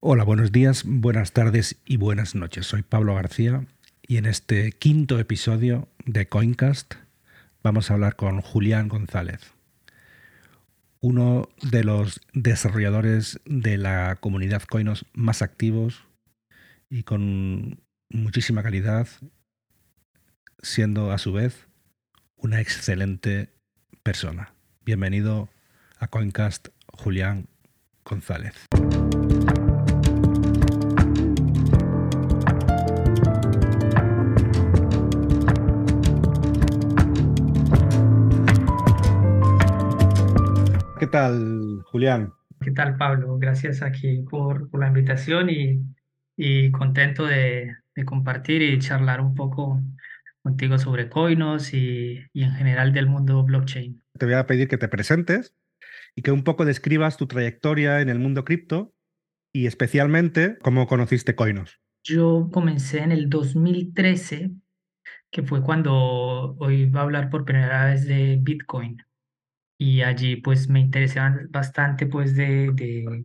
Hola, buenos días, buenas tardes y buenas noches. Soy Pablo García y en este quinto episodio de Coincast vamos a hablar con Julián González, uno de los desarrolladores de la comunidad Coinos más activos y con muchísima calidad, siendo a su vez una excelente persona. Bienvenido a Coincast, Julián González. Tal, Julián? ¿Qué tal, Pablo? Gracias aquí por, por la invitación y, y contento de, de, compartir y charlar un poco contigo sobre Coinos y, y en general del mundo blockchain. Te voy a pedir que te presentes y que un poco describas tu trayectoria en el mundo cripto y especialmente cómo conociste Coinos. Yo comencé en el 2013, que fue cuando hoy va a hablar por primera vez de Bitcoin y allí pues me interesaban bastante pues de, de,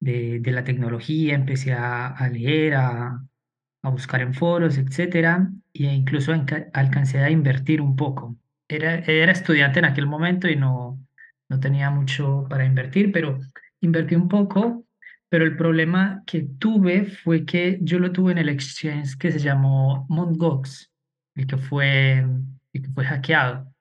de, de la tecnología, empecé a, a leer, a, a, buscar en foros, etcétera, e incluso alcancé a invertir un poco. Era, era estudiante en aquel momento y no, no tenía mucho para invertir, pero invertí un poco, pero el problema que tuve fue que yo lo tuve en el exchange que se llamó Mt. Gox, el que fue, el que fue hackeado.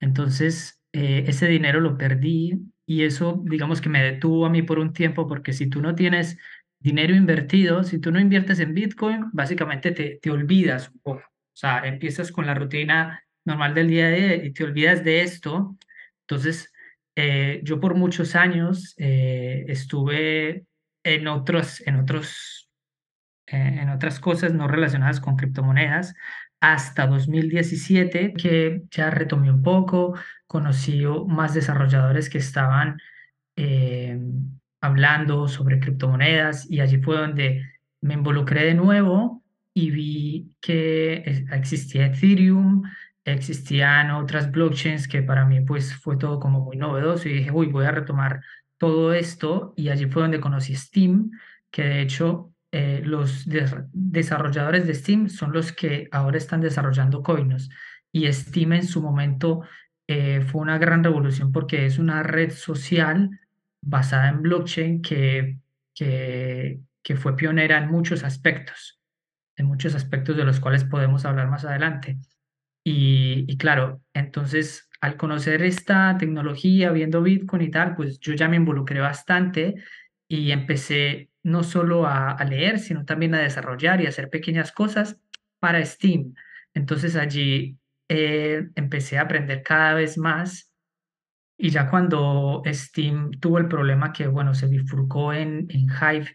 Entonces, eh, ese dinero lo perdí y eso, digamos que me detuvo a mí por un tiempo, porque si tú no tienes dinero invertido, si tú no inviertes en Bitcoin, básicamente te, te olvidas un poco. O sea, empiezas con la rutina normal del día a día y te olvidas de esto. Entonces, eh, yo por muchos años eh, estuve en otros, en otros, en otras cosas no relacionadas con criptomonedas hasta 2017 que ya retomé un poco, conocí más desarrolladores que estaban eh, hablando sobre criptomonedas y allí fue donde me involucré de nuevo y vi que existía Ethereum, existían otras blockchains que para mí pues fue todo como muy novedoso y dije, uy, voy a retomar todo esto y allí fue donde conocí Steam, que de hecho eh, los desarrolladores de Steam son los que ahora están desarrollando Coinos y Steam en su momento eh, fue una gran revolución porque es una red social basada en blockchain que, que, que fue pionera en muchos aspectos, en muchos aspectos de los cuales podemos hablar más adelante. Y, y, claro, entonces al conocer esta tecnología, viendo Bitcoin y tal, pues yo ya me involucré bastante y empecé no solo a, leer, sino también a desarrollar y hacer pequeñas cosas para Steam. Entonces allí eh, empecé a aprender cada vez más y ya cuando Steam tuvo el problema que, bueno, se bifurcó en, en Hive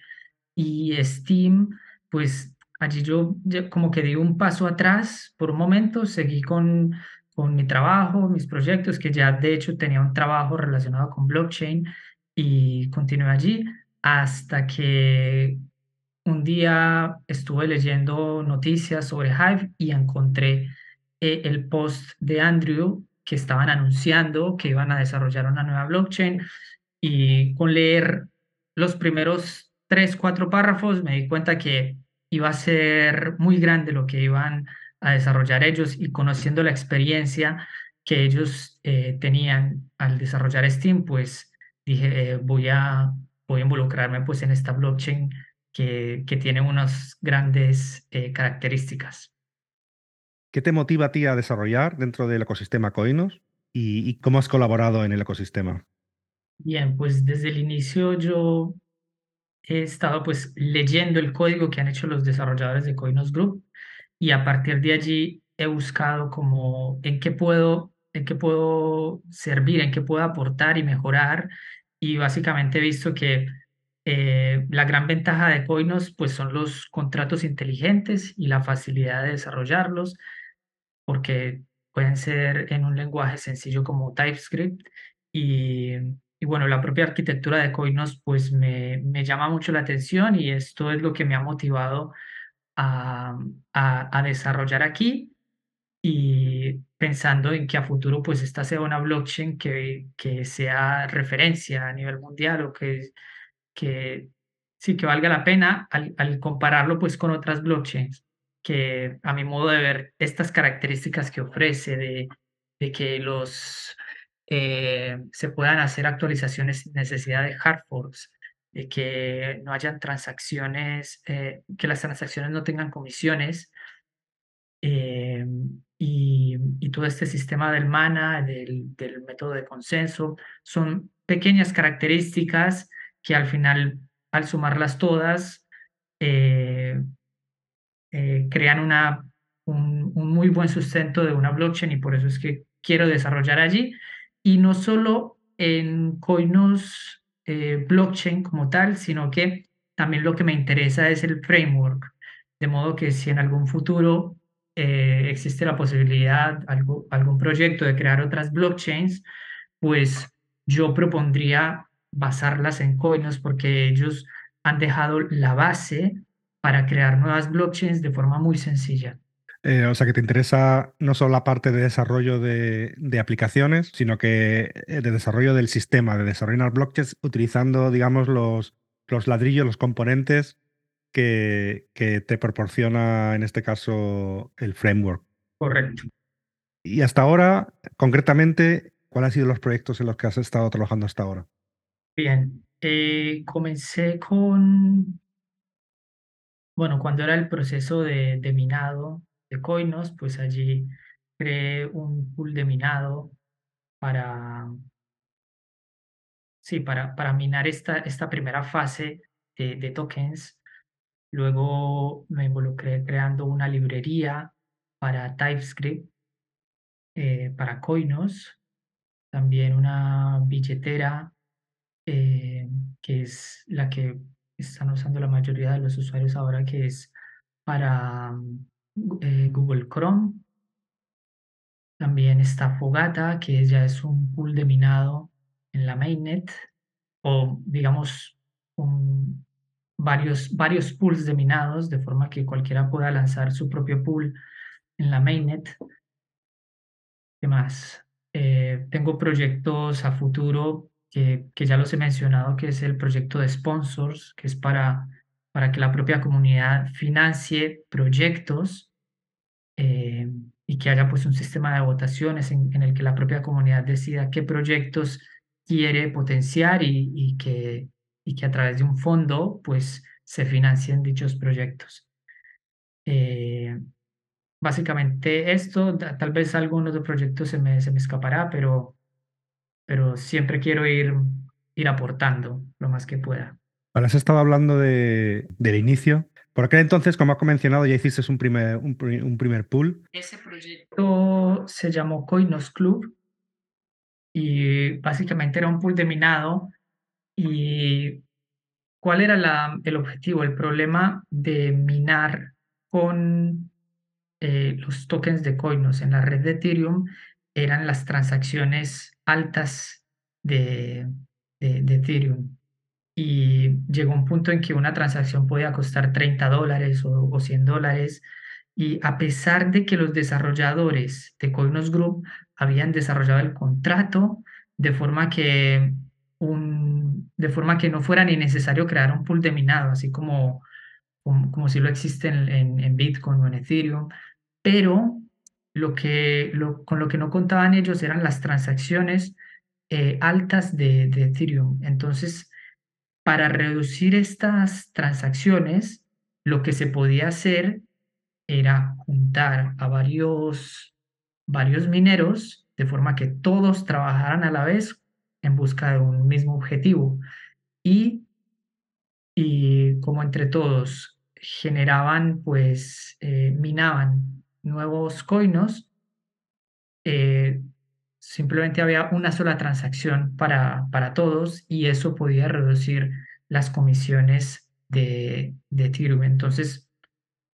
y Steam, pues allí yo como que di un paso atrás por un momento, seguí con, con mi trabajo, mis proyectos, que ya de hecho tenía un trabajo relacionado con blockchain y continué allí hasta que un día estuve leyendo noticias sobre Hive y encontré eh, el post de Andrew que estaban anunciando que iban a desarrollar una nueva blockchain y con leer los primeros tres, cuatro párrafos me di cuenta que iba a ser muy grande lo que iban a desarrollar ellos y conociendo la experiencia que ellos eh, tenían al desarrollar Steam, pues dije, eh, voy, a, voy a involucrarme pues en esta blockchain que, que tiene unas grandes eh, características. ¿Qué te motiva a ti a desarrollar dentro del ecosistema Coinos y, y cómo has colaborado en el ecosistema? Bien, pues desde el inicio yo he estado pues leyendo el código que han hecho los desarrolladores de Coinos Group y a partir de allí he buscado como en qué puedo, en qué puedo servir, en qué puedo aportar y mejorar y básicamente he visto que eh, la gran ventaja de Coinos pues son los contratos inteligentes y la facilidad de desarrollarlos porque pueden ser en un lenguaje sencillo como TypeScript y, y bueno, la propia arquitectura de Coinos pues me, me, llama mucho la atención y esto es lo que me ha motivado a, a, a, desarrollar aquí y pensando en que a futuro pues esta sea una blockchain que, que sea referencia a nivel mundial o que, que sí que valga la pena al, al compararlo pues con otras blockchains, que a mi modo de ver, estas características que ofrece de, de que los eh, se puedan hacer actualizaciones sin necesidad de hard forks, de que no hayan transacciones, eh, que las transacciones no tengan comisiones, eh, y, y, todo este sistema del MANA, del, del, método de consenso, son pequeñas características que al final, al sumarlas todas, eh, eh, crean una, un, un, muy buen sustento de una blockchain y por eso es que quiero desarrollar allí. Y no solo en Coinos eh, blockchain como tal, sino que también lo que me interesa es el framework. De modo que si en algún futuro eh, existe la posibilidad, algo, algún proyecto de crear otras blockchains, pues yo propondría basarlas en Coinos porque ellos han dejado la base para crear nuevas blockchains de forma muy sencilla. Eh, o sea, que te interesa no solo la parte de desarrollo de, aplicaciones, sino que eh, de desarrollo del sistema, de desarrollar blockchains utilizando, digamos, los, los ladrillos, los componentes que, que, te proporciona, en este caso, el framework. Correcto. Y hasta ahora, concretamente, ¿cuáles han sido los proyectos en los que has estado trabajando hasta ahora? Bien, eh, comencé con, bueno, cuando era el proceso de, de minado de Coinos, pues allí creé un pool de minado para, sí, para, para minar esta, esta primera fase de, de tokens Luego me involucré creando una librería para TypeScript, eh, para Coinos, también una billetera eh, que es la que están usando la mayoría de los usuarios ahora, que es para eh, Google Chrome. También está Fogata, que ya es un pool de minado en la mainnet, o digamos un, varios, varios pools de minados, de forma que cualquiera pueda lanzar su propio pool en la mainnet. ¿Qué más? Eh, tengo proyectos a futuro que, que, ya los he mencionado, que es el proyecto de sponsors, que es para, para que la propia comunidad financie proyectos eh, y que haya pues un sistema de votaciones en, el que la propia comunidad decida qué proyectos quiere potenciar y que y que a través de un fondo pues se financien dichos proyectos. Eh, básicamente esto, tal vez algunos de proyectos se me, se me escapará, pero, pero siempre quiero ir, ir aportando lo más que pueda. Ahora has estado hablando de, del inicio. Por aquel entonces, como has mencionado, ya hiciste un primer, un, un primer pool. Ese proyecto se llamó Coinos Club y básicamente era un pool de minado ¿Y cuál era el objetivo? El problema de minar con eh, los tokens de Coinos en la red de Ethereum eran las transacciones altas de, de, de Ethereum. Y llegó un punto en que una transacción podía costar 30 dólares o, o 100 dólares. Y a pesar de que los desarrolladores de Coinos Group habían desarrollado el contrato de forma que de forma que no fuera ni necesario crear un pool de minado, así como, como, si lo existe en, en, en, Bitcoin o en Ethereum, pero lo que, lo, con lo que no contaban ellos eran las transacciones eh, altas de, de Ethereum. Entonces, para reducir estas transacciones, lo que se podía hacer era juntar a varios, varios mineros de forma que todos trabajaran a la vez en busca de un mismo objetivo y, y como entre todos generaban, pues eh, minaban nuevos coinos, eh, simplemente había una sola transacción para, para todos y eso podía reducir las comisiones de, de Ethereum. Entonces,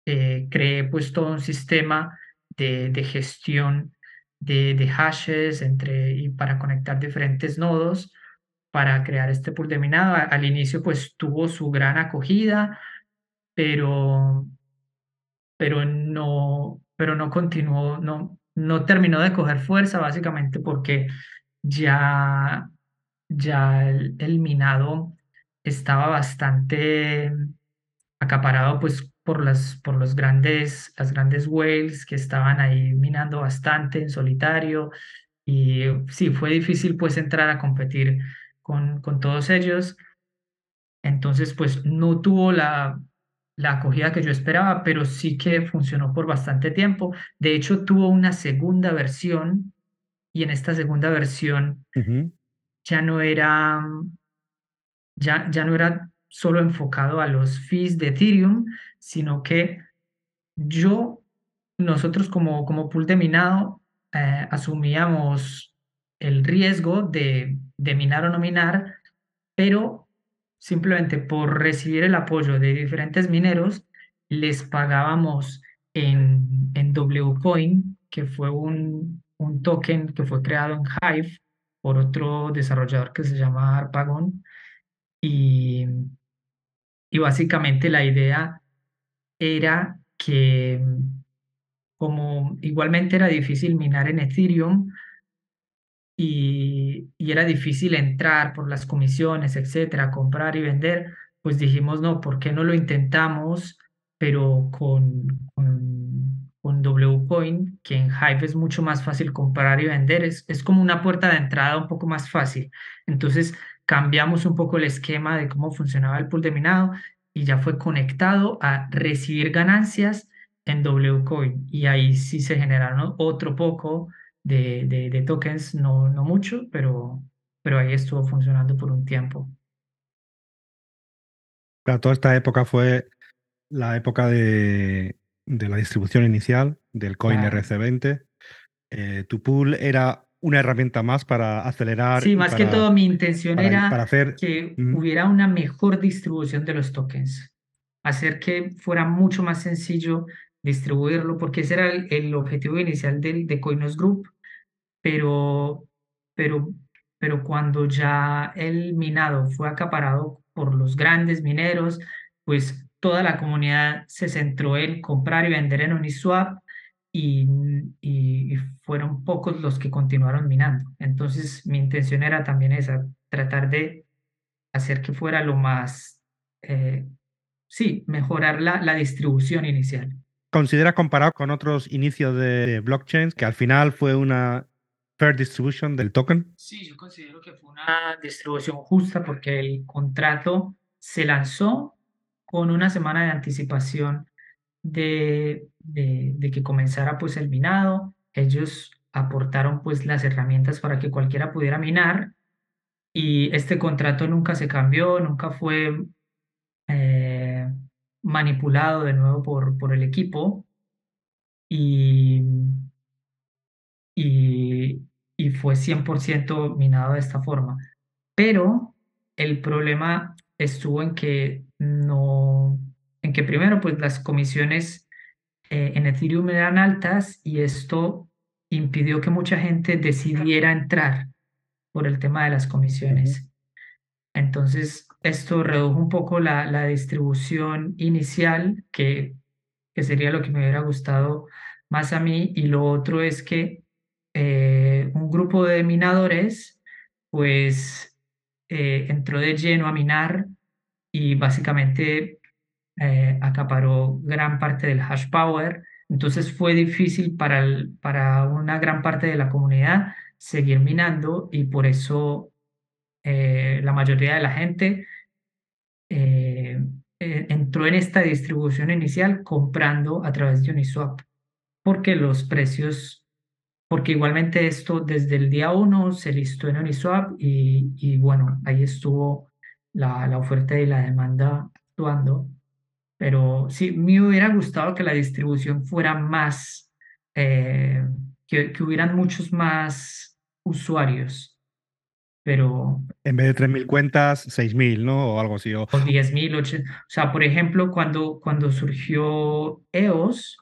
eh, creé pues todo un sistema de, de gestión de, hashes entre, y para conectar diferentes nodos para crear este pool de minado. Al inicio pues tuvo su gran acogida, pero, pero, no, pero no continuó, no, no terminó de coger fuerza básicamente porque ya, ya el, el minado estaba bastante acaparado pues por las, por los grandes, las grandes whales que estaban ahí minando bastante en solitario y sí, fue difícil pues entrar a competir con, con todos ellos. Entonces pues no tuvo la, la acogida que yo esperaba, pero sí que funcionó por bastante tiempo. De hecho, tuvo una segunda versión y en esta segunda versión ya no era ya, ya no era solo enfocado a los fees de Ethereum, sino que yo, nosotros como, como pool de minado, eh, asumíamos el riesgo de, de minar o no minar, pero simplemente por recibir el apoyo de diferentes mineros, les pagábamos en, en WCoin, que fue un, un token que fue creado en Hive por otro desarrollador que se llama Arpagon. Y, y básicamente la idea era que como igualmente era difícil minar en Ethereum y, y, era difícil entrar por las comisiones, etcétera, comprar y vender, pues dijimos, no, ¿por qué no lo intentamos, pero con, con, con WCoin, que en Hive es mucho más fácil comprar y vender, es, es como una puerta de entrada un poco más fácil. Entonces, cambiamos un poco el esquema de cómo funcionaba el pool de minado y ya fue conectado a recibir ganancias en WCoin. Y ahí sí se generaron otro poco de, de, tokens, no, no mucho, pero, pero ahí estuvo funcionando por un tiempo. Claro, toda esta época fue la época de, de la distribución inicial del coin RC20. Eh, tu pool era una herramienta más para acelerar. Sí, más que todo mi intención era hacer, que hubiera una mejor distribución de los tokens, hacer que fuera mucho más sencillo distribuirlo, porque ese era el, objetivo inicial del, de Coinos Group, pero, pero, pero cuando ya el minado fue acaparado por los grandes mineros, pues toda la comunidad se centró en comprar y vender en Uniswap y, y, fueron pocos los que continuaron minando. Entonces mi intención era también esa, tratar de hacer que fuera lo más, eh, sí, mejorar la, la distribución inicial. ¿Considera comparado con otros inicios de blockchains que al final fue una fair distribution del token? Sí, yo considero que fue una distribución justa porque el contrato se lanzó con una semana de anticipación de, de, que comenzara pues el minado. Ellos aportaron pues las herramientas para que cualquiera pudiera minar y este contrato nunca se cambió, nunca fue eh, manipulado de nuevo por, por el equipo y, y, y fue 100% minado de esta forma. Pero el problema estuvo en que no, en que primero, pues las comisiones eh, en Ethereum eran altas y esto impidió que mucha gente decidiera entrar por el tema de las comisiones. Entonces, esto redujo un poco la, la distribución inicial, que, que sería lo que me hubiera gustado más a mí, y lo otro es que eh, un grupo de minadores, pues, eh, entró de lleno a minar y básicamente eh, acaparó gran parte del hash power, entonces fue difícil para, para una gran parte de la comunidad seguir minando y por eso eh, la mayoría de la gente eh, entró en esta distribución inicial comprando a través de Uniswap, porque los precios, porque igualmente esto desde el día uno se listó en Uniswap y, y bueno, ahí estuvo la, la oferta y la demanda actuando pero sí, me hubiera gustado que la distribución fuera más, eh, que, que, hubieran muchos más usuarios, pero... En vez de 3.000 cuentas, 6.000, ¿no? O algo así. O, 10.000, o sea, por ejemplo, cuando, cuando surgió EOS,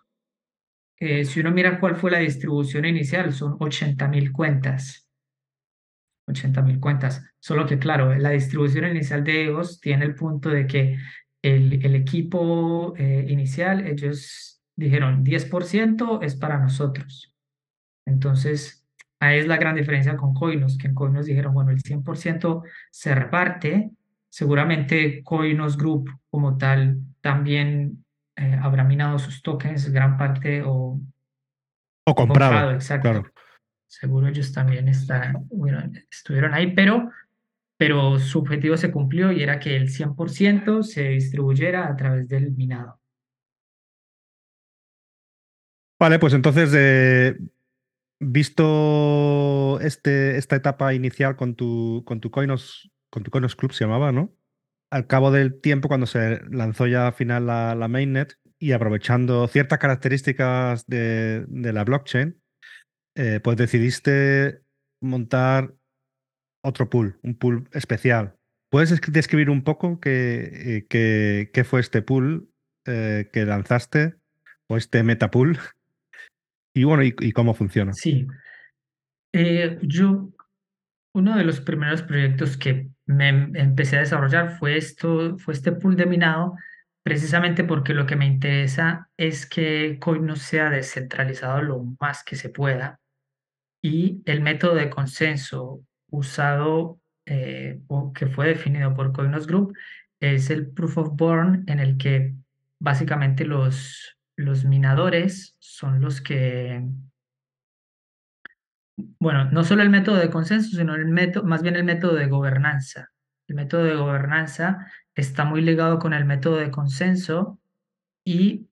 eh, si uno mira cuál fue la distribución inicial, son 80.000 cuentas. 80.000 cuentas. Solo que, claro, la distribución inicial de EOS tiene el punto de que el, equipo eh, inicial, ellos dijeron 10% es para nosotros. Entonces, ahí es la gran diferencia con Coinos, que en Coinos dijeron, bueno, el 100% se reparte seguramente Coinos Group como tal también eh, habrá minado sus tokens, gran parte o, o comprado, exacto. Claro. Seguro ellos también están, estuvieron ahí, pero, pero su objetivo se cumplió y era que el 100% se distribuyera a través del minado. Vale, pues entonces, eh, visto este, esta etapa inicial con tu, con tu Coinos, con tu Coinos Club se llamaba, ¿no? Al cabo del tiempo, cuando se lanzó ya al final la, mainnet y aprovechando ciertas características de, la blockchain, eh, pues decidiste montar otro pool, un pool especial. ¿Puedes describir un poco qué, eh, qué, fue este pool que lanzaste o este metapool? Y bueno, ¿y, cómo funciona? Sí. Eh, yo, uno de los primeros proyectos que me em, empecé a desarrollar fue esto, fue este pool de minado, precisamente porque lo que me interesa es que Coin no sea descentralizado lo más que se pueda. Y el método de consenso usado eh, o que fue definido por Coinos Group es el Proof of Born, en el que básicamente los los minadores son los que, bueno, no solo el método de consenso, sino el método, más bien el método de gobernanza. El método de gobernanza está muy ligado con el método de consenso y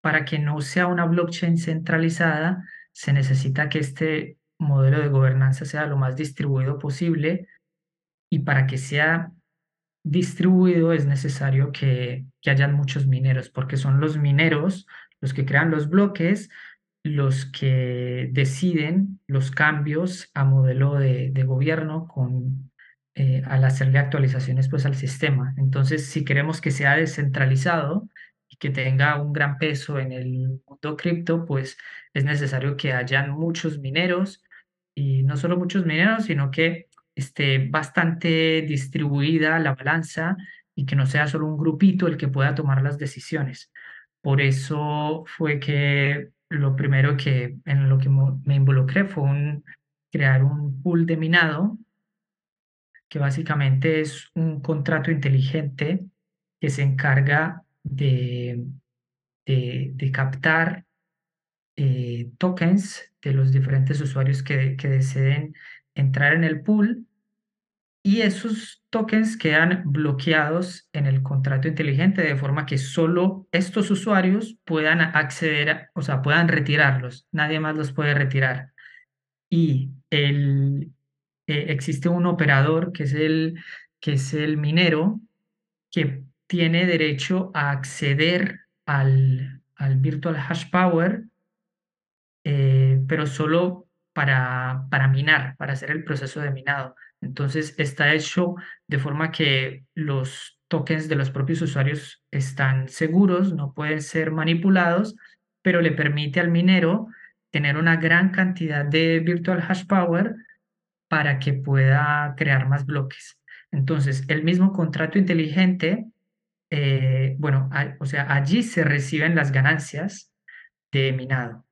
para que no sea una blockchain centralizada, se necesita que este modelo de gobernanza sea lo más distribuido posible y para que sea distribuido es necesario que, que hayan muchos mineros, porque son los mineros los que crean los bloques, los que deciden los cambios a modelo de, gobierno con, eh, al hacerle actualizaciones pues, al sistema. Entonces, si queremos que sea descentralizado y que tenga un gran peso en el mundo cripto, pues es necesario que hayan muchos mineros y no solo muchos mineros, sino que esté bastante distribuida la balanza y que no sea solo un grupito el que pueda tomar las decisiones. Por eso fue que lo primero que en lo que me involucré fue un, crear un pool de minado, que básicamente es un contrato inteligente que se encarga de, de, captar eh, tokens de los diferentes usuarios que, que deseen entrar en el pool y esos tokens quedan bloqueados en el contrato inteligente de forma que solo estos usuarios puedan acceder, o sea, puedan retirarlos, nadie más los puede retirar. Y el, eh, existe un operador que es, el, que es el minero que tiene derecho a acceder al, al virtual hash power, eh, pero solo para, para minar, para hacer el proceso de minado. Entonces está hecho de forma que los tokens de los propios usuarios están seguros, no pueden ser manipulados, pero le permite al minero tener una gran cantidad de virtual hash power para que pueda crear más bloques. Entonces, el mismo contrato inteligente, eh, bueno, o sea, allí se reciben las ganancias de minado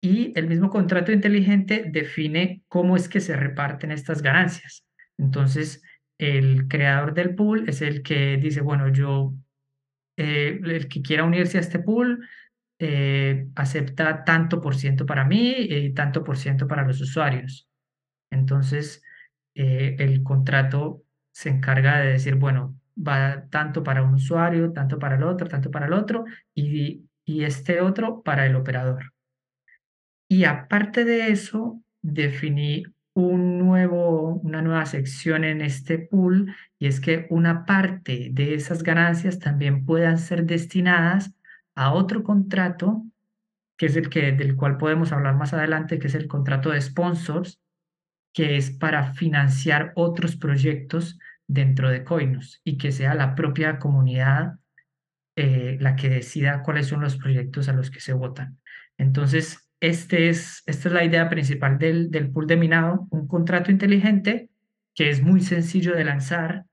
y el mismo contrato inteligente define cómo es que se reparten estas ganancias. Entonces, el creador del pool es el que dice, bueno, yo, eh, el que quiera unirse a este pool, eh, acepta tanto por ciento para mí y tanto por ciento para los usuarios. Entonces, eh, el contrato se encarga de decir, bueno, va tanto para un usuario, tanto para el otro, tanto para el otro, y, y este otro para el operador. Y aparte de eso, definí un nuevo, una nueva sección en este pool y es que una parte de esas ganancias también puedan ser destinadas a otro contrato, que es el que, del cual podemos hablar más adelante, que es el contrato de sponsors, que es para financiar otros proyectos dentro de Coinos y que sea la propia comunidad eh, la que decida cuáles son los proyectos a los que se votan. Entonces, este es, esta es la idea principal del, del pool de minado, un contrato inteligente que es muy sencillo de lanzar.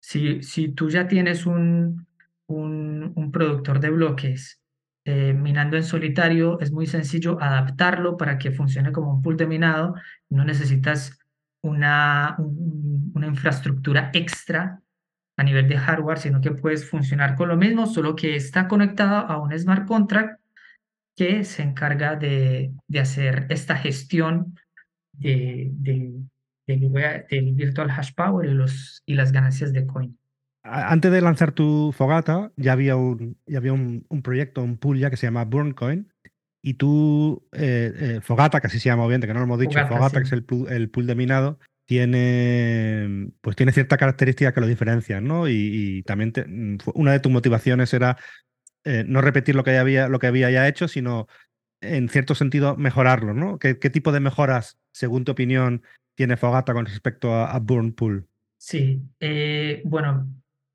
Si, si tú ya tienes un, un, un productor de bloques eh, minando en solitario, es muy sencillo adaptarlo para que funcione como un pool de minado. No necesitas una, una infraestructura extra a nivel de hardware, sino que puedes funcionar con lo mismo, solo que está conectado a un smart contract que se encarga de, de hacer esta gestión de, de, del virtual hash power y, los, y las ganancias de coin. Antes de lanzar tu fogata, ya había un, ya había un, un proyecto, un pool ya que se llama Burncoin, y tú, eh, eh, Fogata, que así se llama obviamente, que no lo hemos dicho, Fogata, que es el pool, el pool de minado, tiene, pues tiene ciertas características que lo diferencian, ¿no? Y, también una de tus motivaciones era eh, no repetir lo que, había, lo que había ya hecho, sino en cierto sentido mejorarlo, ¿no? ¿Qué, tipo de mejoras, según tu opinión, tiene Fogata con respecto a, Burn Pool? Sí, eh, bueno,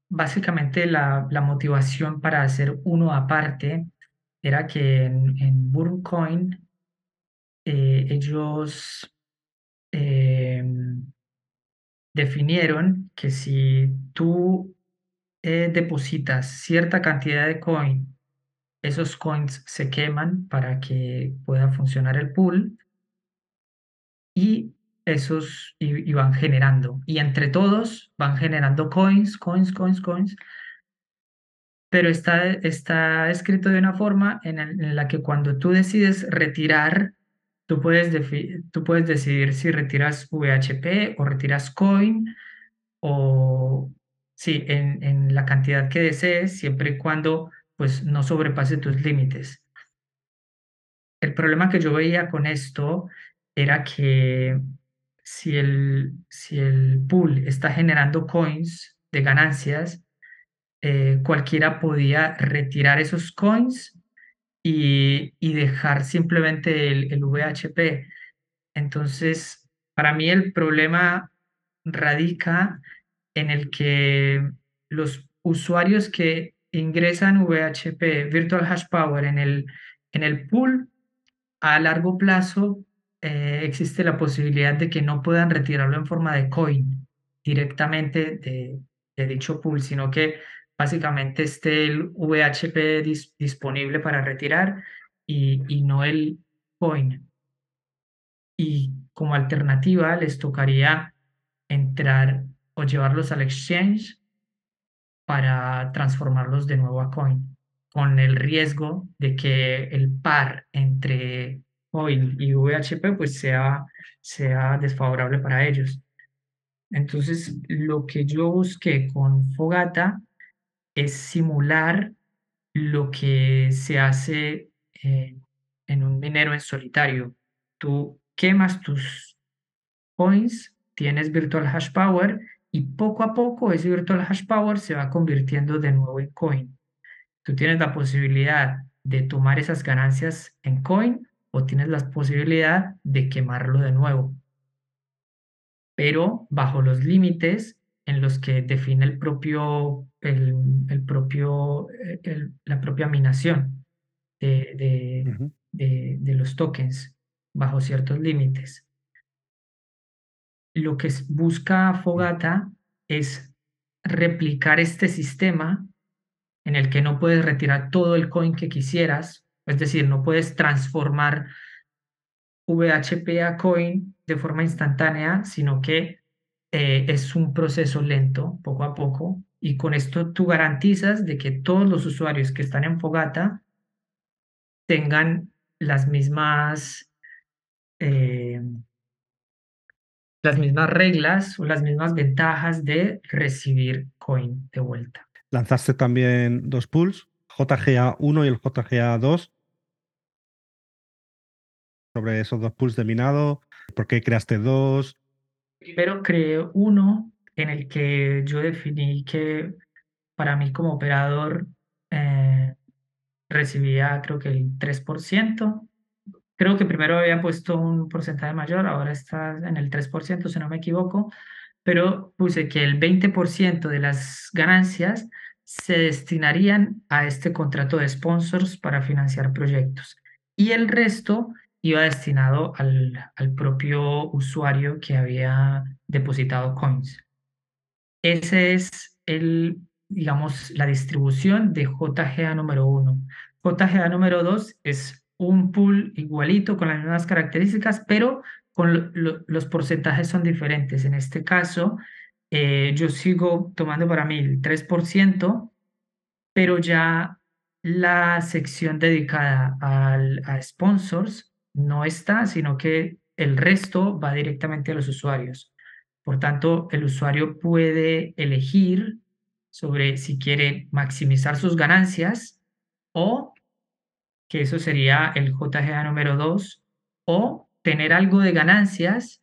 básicamente la, la, motivación para hacer uno aparte era que en, en Burncoin eh, ellos Em, definieron que si tú eh, depositas cierta cantidad de coin, esos coins se queman para que pueda funcionar el pool y esos van generando. Y entre todos van generando coins, coins, coins, coins. Pero está, está escrito de una forma en la que cuando tú decides retirar Tú puedes, tú puedes decidir si retiras VHP o retiras coin o sí, en, la cantidad que desees, siempre y cuando pues no sobrepase tus límites. El problema que yo veía con esto era que si el, si el pool está generando coins de ganancias, eh, cualquiera podía retirar esos coins y, dejar simplemente el, VHP. Entonces, para mí el problema radica en el que los usuarios que ingresan VHP, Virtual Hash Power, en el, en el pool, a largo plazo eh, existe la posibilidad de que no puedan retirarlo en forma de coin directamente de, de dicho pool, sino que básicamente esté el VHP disponible para retirar y, y no el coin. Y como alternativa les tocaría entrar o llevarlos al exchange para transformarlos de nuevo a coin, con el riesgo de que el par entre coin y VHP pues sea, sea desfavorable para ellos. Entonces, lo que yo busqué con Fogata es simular lo que se hace eh, en un minero en solitario. Tú quemas tus coins, tienes virtual hash power y poco a poco ese virtual hash power se va convirtiendo de nuevo en coin. Tú tienes la posibilidad de tomar esas ganancias en coin o tienes la posibilidad de quemarlo de nuevo, pero bajo los límites en los que define el propio, el, el propio, la propia minación de, de, de, de, los tokens bajo ciertos límites. Lo que busca Fogata es replicar este sistema en el que no puedes retirar todo el coin que quisieras, es decir, no puedes transformar VHP a coin de forma instantánea, sino que eh, es un proceso lento, poco a poco, y con esto tú garantizas de que todos los usuarios que están en Fogata tengan las mismas, eh, las mismas reglas o las mismas ventajas de recibir coin de vuelta. Lanzaste también dos pools, JGA1 y el JGA2. Sobre esos dos pools de minado, ¿por qué creaste dos? Primero creé uno en el que yo definí que para mí como operador eh, recibía creo que el 3%. Creo que primero había puesto un porcentaje mayor, ahora está en el 3%, si no me equivoco, pero puse que el 20% de las ganancias se destinarían a este contrato de sponsors para financiar proyectos y el resto iba destinado al, al propio usuario que había depositado coins. Ese es el, digamos, la distribución de JGA número uno. JGA número dos es un pool igualito con las mismas características, pero con los porcentajes son diferentes. En este caso, eh, yo sigo tomando para mí el 3%, pero ya la sección dedicada al, a sponsors no está, sino que el resto va directamente a los usuarios. Por tanto, el usuario puede elegir sobre si quiere maximizar sus ganancias o, que eso sería el JGA número 2, o tener algo de ganancias,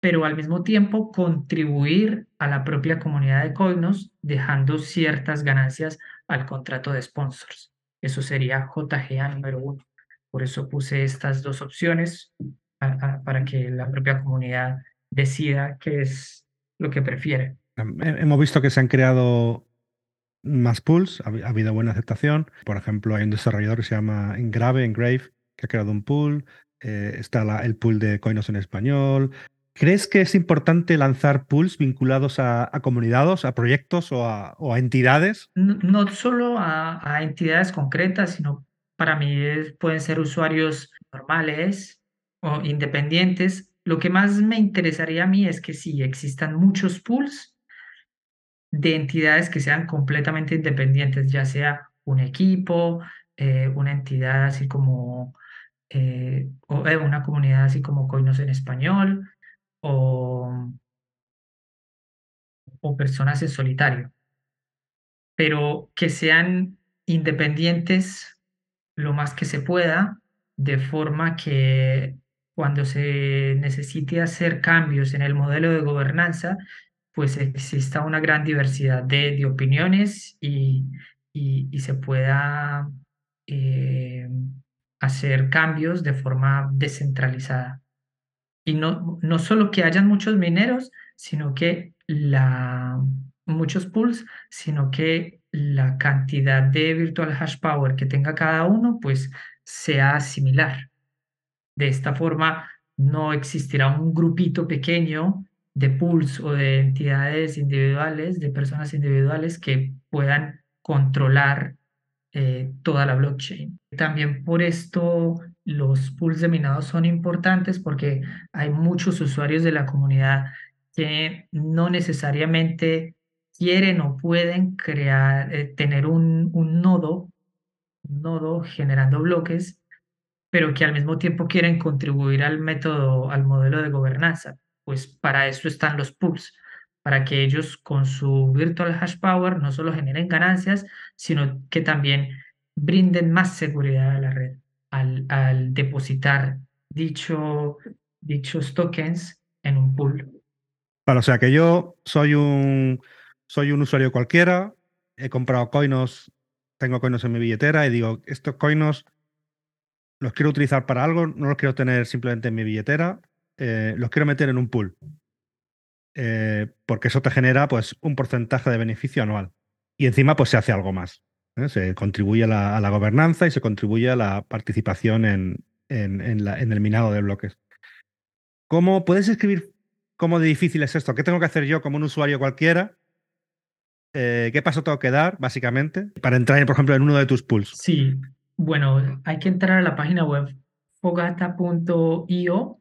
pero al mismo tiempo contribuir a la propia comunidad de Coinos, dejando ciertas ganancias al contrato de sponsors. Eso sería JGA número 1. Por eso puse estas dos opciones para que la propia comunidad decida qué es lo que prefiere. Hemos visto que se han creado más pools, ha, habido buena aceptación. Por ejemplo, hay un desarrollador que se llama Engrave, Engrave, que ha creado un pool. Eh, está el pool de Coinos en español. ¿Crees que es importante lanzar pools vinculados a, comunidades, a proyectos o a, entidades? No, solo a, entidades concretas, sino para mí pueden ser usuarios normales o independientes. Lo que más me interesaría a mí es que sí existan muchos pools de entidades que sean completamente independientes, ya sea un equipo, eh, una entidad así como, eh, o eh, una comunidad así como Coinos en español, o, o personas en solitario, pero que sean independientes lo más que se pueda, de forma que cuando se necesite hacer cambios en el modelo de gobernanza, pues exista una gran diversidad de, opiniones y, y, se pueda eh, hacer cambios de forma descentralizada. Y no, no solo que hayan muchos mineros, sino que la, muchos pools, sino que la cantidad de virtual hash power que tenga cada uno, pues sea similar. De esta forma, no existirá un grupito pequeño de pools o de entidades individuales, de personas individuales que puedan controlar eh, toda la blockchain. También por esto los pools de minado son importantes porque hay muchos usuarios de la comunidad que no necesariamente quieren o pueden crear, eh, tener un, un nodo, un nodo generando bloques, pero que al mismo tiempo quieren contribuir al método, al modelo de gobernanza. Pues para eso están los pools, para que ellos con su virtual hash power no solo generen ganancias, sino que también brinden más seguridad a la red al, depositar dicho, dichos tokens en un pool. O sea que yo soy un, soy un usuario cualquiera, he comprado coinos, tengo coinos en mi billetera y digo, estos coinos los quiero utilizar para algo, no los quiero tener simplemente en mi billetera, eh, los quiero meter en un pool. Eh, porque eso te genera pues, un porcentaje de beneficio anual. Y encima pues, se hace algo más. ¿eh? Se contribuye a la, gobernanza y se contribuye a la participación en, en, el minado de bloques. ¿Cómo puedes escribir cómo de difícil es esto? ¿Qué tengo que hacer yo como un usuario cualquiera? ¿Qué paso tengo que dar, básicamente, para entrar, por ejemplo, en uno de tus pools? Sí, bueno, hay que entrar a la página web fogata.io.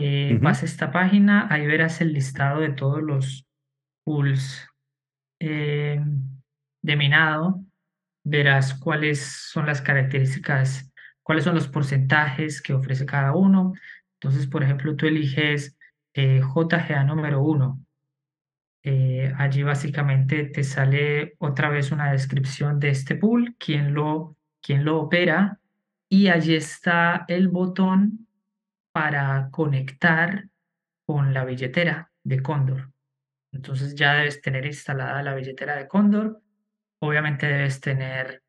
Eh, Vas a esta página, ahí verás el listado de todos los pools eh, de minado. Verás cuáles son las características, cuáles son los porcentajes que ofrece cada uno. Entonces, por ejemplo, tú eliges eh, JGA número uno. Eh, allí básicamente te sale otra vez una descripción de este pool, quién lo, quién lo opera y allí está el botón para conectar con la billetera de Condor. Entonces ya debes tener instalada la billetera de Condor. Obviamente debes tener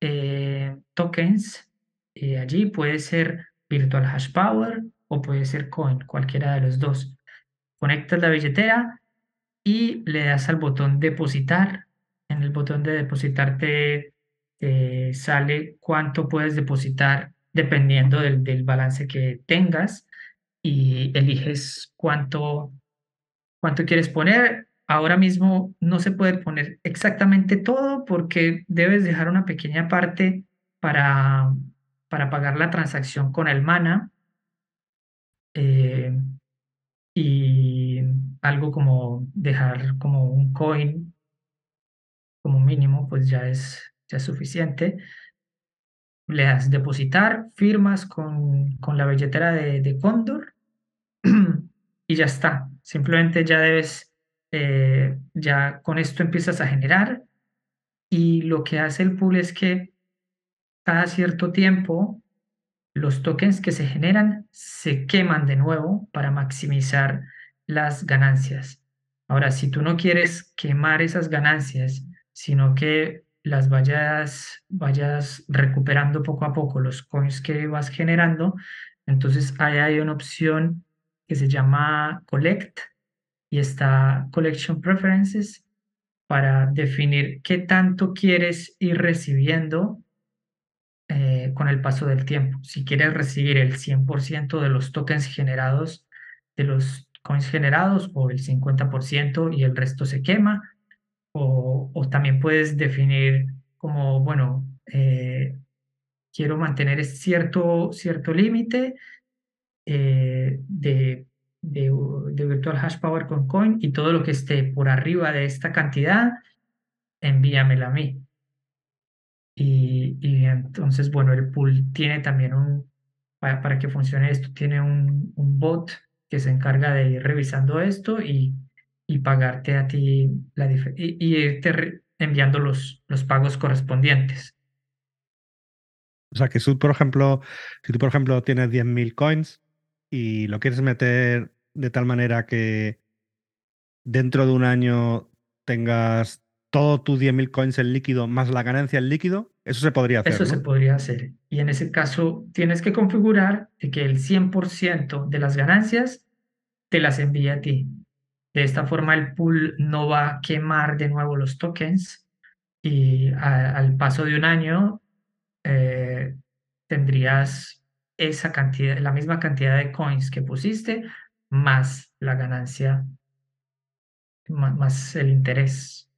eh, tokens eh, allí. Puede ser Virtual Hash Power o puede ser Coin, cualquiera de los dos. Conectas la billetera y le das al botón depositar. En el botón de depositar te, sale cuánto puedes depositar dependiendo del, del, balance que tengas y eliges cuánto, cuánto quieres poner. Ahora mismo no se puede poner exactamente todo porque debes dejar una pequeña parte para, para pagar la transacción con el mana eh, y algo como dejar como un coin como mínimo, pues ya es, ya es suficiente. Le das depositar, firmas con, con la billetera de, de Condor y ya está. Simplemente ya debes, eh, ya con esto empiezas a generar y lo que hace el pool es que cada cierto tiempo los tokens que se generan se queman de nuevo para maximizar las ganancias. Ahora, si tú no quieres quemar esas ganancias, sino que las vayas, vayas recuperando poco a poco los coins que vas generando, entonces ahí hay una opción que se llama Collect y está Collection Preferences para definir qué tanto quieres ir recibiendo eh, con el paso del tiempo. Si quieres recibir el 100% de los tokens generados, de los coins generados, o el 50% y el resto se quema, o, también puedes definir como, bueno, eh, quiero mantener cierto, cierto límite eh, de, de, de, virtual hash power con coin y todo lo que esté por arriba de esta cantidad, envíamela a mí. Y, y entonces, bueno, el pool tiene también un, para, para que funcione esto, tiene un, un, bot que se encarga de ir revisando esto y, y pagarte a ti la y, y irte enviando los, los pagos correspondientes. O sea, que tú, por ejemplo, si tú, por ejemplo, tienes 10.000 coins y lo quieres meter de tal manera que dentro de un año tengas todos tus 10.000 coins en líquido más la ganancia en líquido, eso se podría hacer. Eso ¿no? se podría hacer. Y en ese caso tienes que configurar que el 100% de las ganancias te las envíe a ti. De esta forma el pool no va a quemar de nuevo los tokens y al paso de un año eh, tendrías esa cantidad, la misma cantidad de coins que pusiste más la ganancia, más, el interés.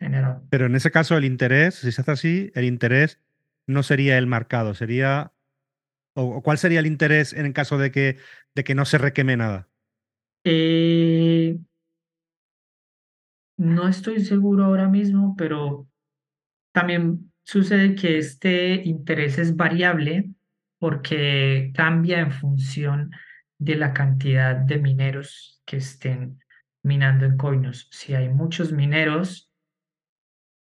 General. Pero en ese caso, el interés, si se hace así, el interés no sería el marcado, sería. ¿O cuál sería el interés en el caso de que, de que no se requeme nada? Eh, no estoy seguro ahora mismo, pero también sucede que este interés es variable porque cambia en función de la cantidad de mineros que estén minando en Coinos. Si hay muchos mineros,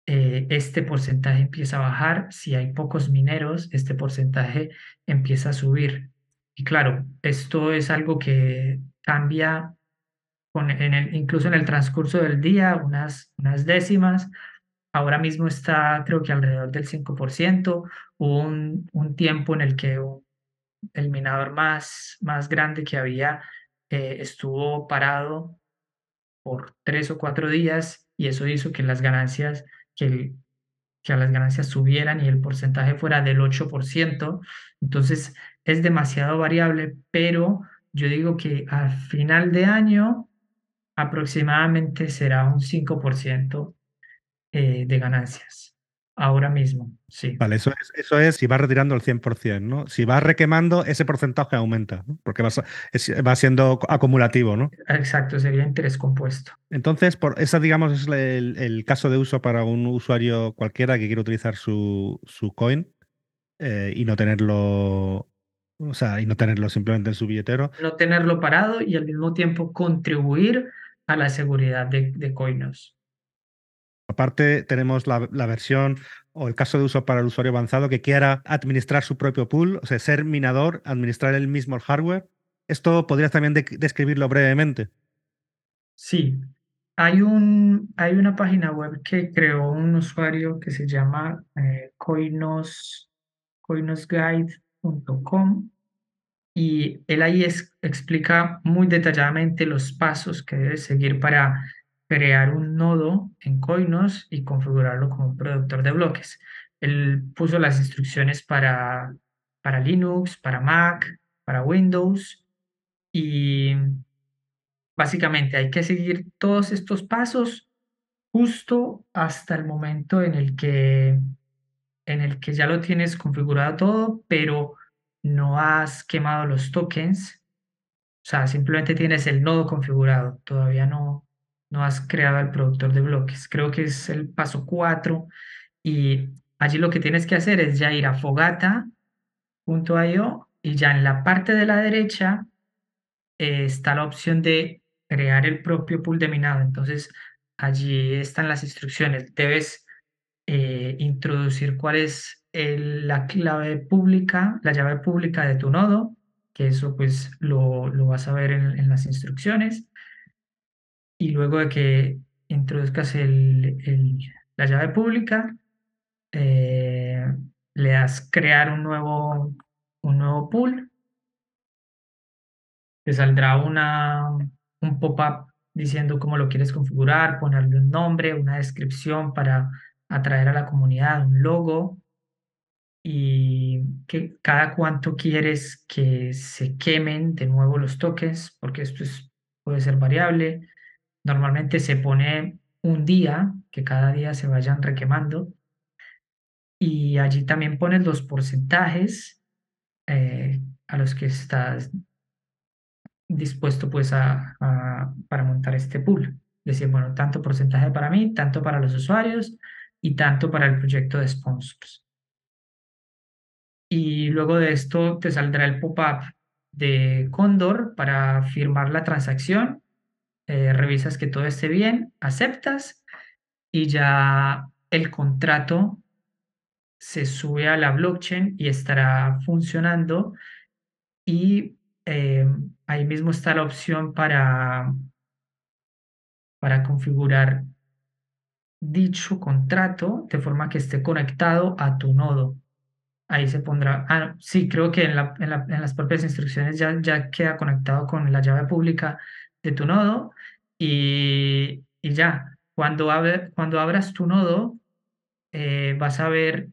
eh, este porcentaje empieza a bajar, si hay pocos mineros, este porcentaje empieza a subir. Y claro, esto es algo que cambia con, en el, incluso en el transcurso del día, unas, unas décimas. Ahora mismo está creo que alrededor del 5%. Hubo un, un tiempo en el que el minador más, más grande que había eh, estuvo parado por tres o cuatro días y eso hizo que las ganancias que, que las ganancias subieran y el porcentaje fuera del 8%. Entonces es demasiado variable, pero yo digo que al final de año aproximadamente será un 5% eh, de ganancias. Ahora mismo, sí. Vale, eso es, eso es si vas retirando el 100%, ¿no? Si vas requemando, ese porcentaje aumenta, ¿no? porque va, es, va siendo acumulativo, ¿no? Exacto, sería interés compuesto. Entonces, por esa, digamos, es el, el, caso de uso para un usuario cualquiera que quiere utilizar su, su coin eh, y no tenerlo. O sea, y no tenerlo simplemente en su billetero. No tenerlo parado y al mismo tiempo contribuir a la seguridad de, de Coinos. Aparte, tenemos la, la, versión o el caso de uso para el usuario avanzado que quiera administrar su propio pool, o sea, ser minador, administrar el mismo hardware. ¿Esto podrías también de describirlo brevemente? Sí, hay, un, hay una página web que creó un usuario que se llama eh, coinos, y él ahí explica muy detalladamente los pasos que debes seguir para crear un nodo en Coinos y configurarlo como un productor de bloques. Él puso las instrucciones para, para Linux, para Mac, para Windows y básicamente hay que seguir todos estos pasos justo hasta el momento en el que en el que ya lo tienes configurado todo, pero no has quemado los tokens O sea, simplemente tienes el nodo configurado, todavía no, no has creado el productor de bloques. Creo que es el paso 4 y allí lo que tienes que hacer es ya ir a fogata.io y ya en la parte de la derecha eh, está la opción de crear el propio pool de minado. Entonces, allí están las instrucciones. Debes eh, introducir cuál es la clave pública, la llave pública de tu nodo, que eso pues lo, vas a ver en, las instrucciones. Y luego de que introduzcas la llave pública, eh, le das crear un nuevo, un nuevo pool, te saldrá una, un pop-up diciendo cómo lo quieres configurar, ponerle un nombre, una descripción para atraer a la comunidad, un logo, y que cada cuánto quieres que se quemen de nuevo los tokens, porque esto puede ser variable. Normalmente se pone un día, que cada día se vayan requemando. Y allí también pones los porcentajes eh, a los que estás dispuesto pues a, para montar este pool. Decir, bueno, tanto porcentaje para mí, tanto para los usuarios y tanto para el proyecto de sponsors y luego de esto te saldrá el pop-up de Condor para firmar la transacción. Eh, revisas que todo esté bien, aceptas y ya el contrato se sube a la blockchain y estará funcionando y eh, ahí mismo está la opción para, para configurar dicho contrato de forma que esté conectado a tu nodo. Ahí se pondrá, ah, sí, creo que en, la, en, las propias instrucciones ya, ya queda conectado con la llave pública de tu nodo y, y ya, cuando, cuando abras tu nodo, eh, vas a ver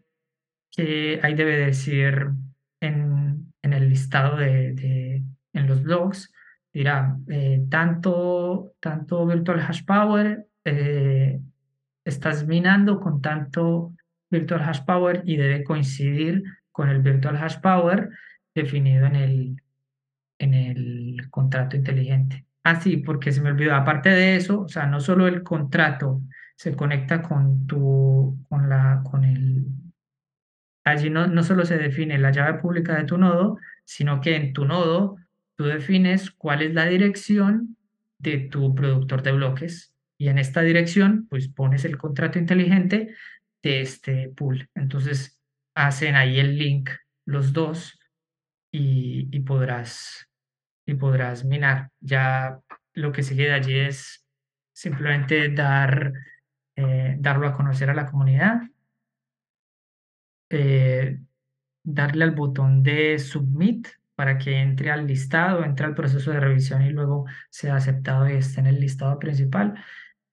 que ahí debe decir en, en el listado de, de, en los blogs, dirá, eh, tanto, tanto Virtual Hash Power, eh, estás minando con tanto Virtual Hash Power y debe coincidir con el Virtual Hash Power definido en el, en el contrato inteligente. Ah, sí, porque se me olvidó, aparte de eso, o sea, no solo el contrato se conecta con tu, con la, con el, allí no, no solo se define la llave pública de tu nodo, sino que en tu nodo tú defines cuál es la dirección de tu productor de bloques y en esta dirección pues pones el contrato inteligente de este pool. Entonces hacen ahí el link los dos y, podrás, y podrás minar. Ya lo que sigue de allí es simplemente dar, eh, darlo a conocer a la comunidad, eh, darle al botón de submit para que entre al listado, entre al proceso de revisión y luego sea aceptado y esté en el listado principal